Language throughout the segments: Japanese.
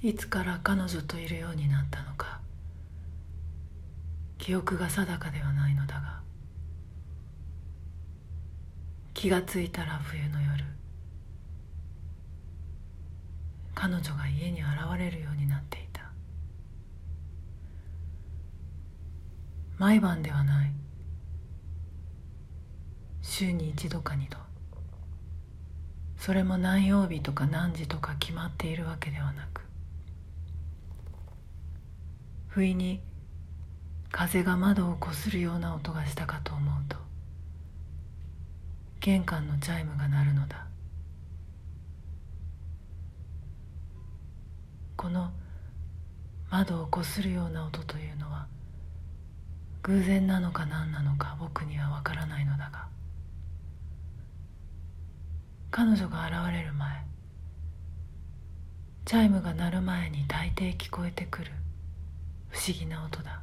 いつから彼女といるようになったのか。記憶が定かではないのだが。気がついたら冬の夜。彼女が家に現れるようになっていた。毎晩ではない。週に一度か二度。それも何曜日とか何時とか決まっているわけではなく不意に風が窓をこするような音がしたかと思うと玄関のチャイムが鳴るのだ。この窓をこするような音というのは偶然なのか何なのか僕には分からないのだが彼女が現れる前チャイムが鳴る前に大抵聞こえてくる不思議な音だ。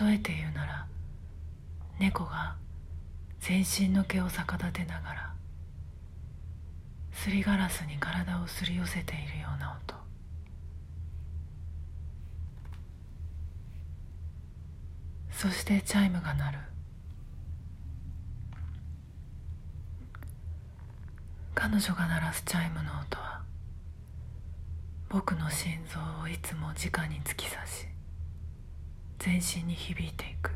例えて言うなら猫が全身の毛を逆立てながらすりガラスに体をすり寄せているような音。そしてチャイムが鳴る。彼女が鳴らすチャイムの音は僕の心臓をいつも直に突き刺し全身に響いていく。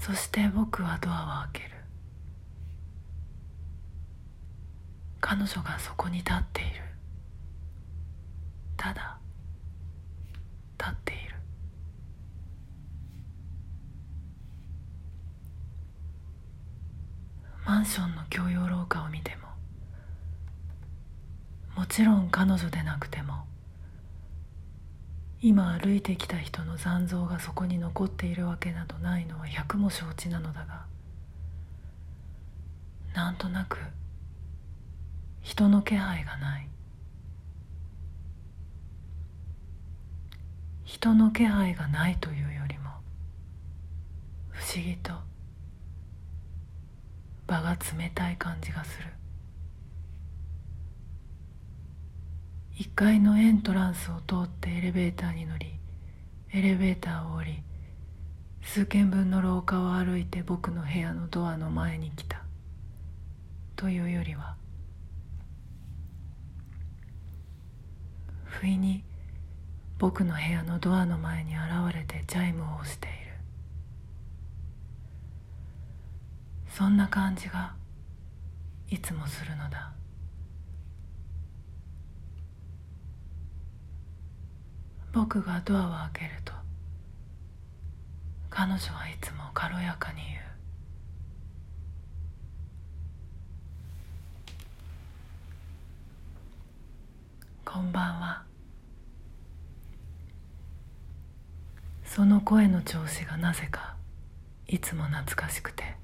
そして僕はドアを開ける。彼女がそこに立っている。ただ立っている。マンションの共用廊下を見てももちろん彼女でなくても今歩いてきた人の残像がそこに残っているわけなどないのは百も承知なのだがなんとなく人の気配がない。人の気配がないというよりも不思議と場が冷たい感じがする。1階のエントランスを通ってエレベーターに乗りエレベーターを降り数軒分の廊下を歩いて僕の部屋のドアの前に来た。というよりは不意に僕の部屋のドアの前に現れてチャイムを押している。そんな感じがいつもするのだ。僕がドアを開けると彼女はいつも軽やかに言う。こんばんは。その声の調子がなぜかいつも懐かしくて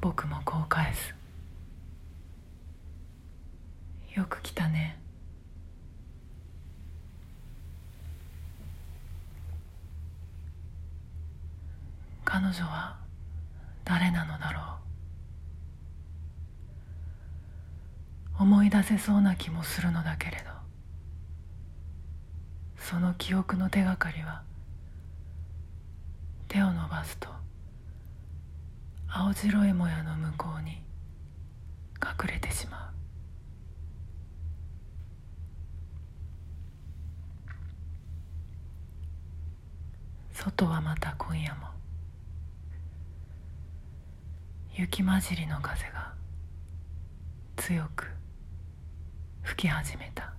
僕もこう返すよく来たね彼女は誰なのだろう。思い出せそうな気もするのだけれどその記憶の手がかりは手を伸ばすと青白いもやの向こうに隠れてしまう。外はまた今夜も。雪混じりの風が強く吹き始めた。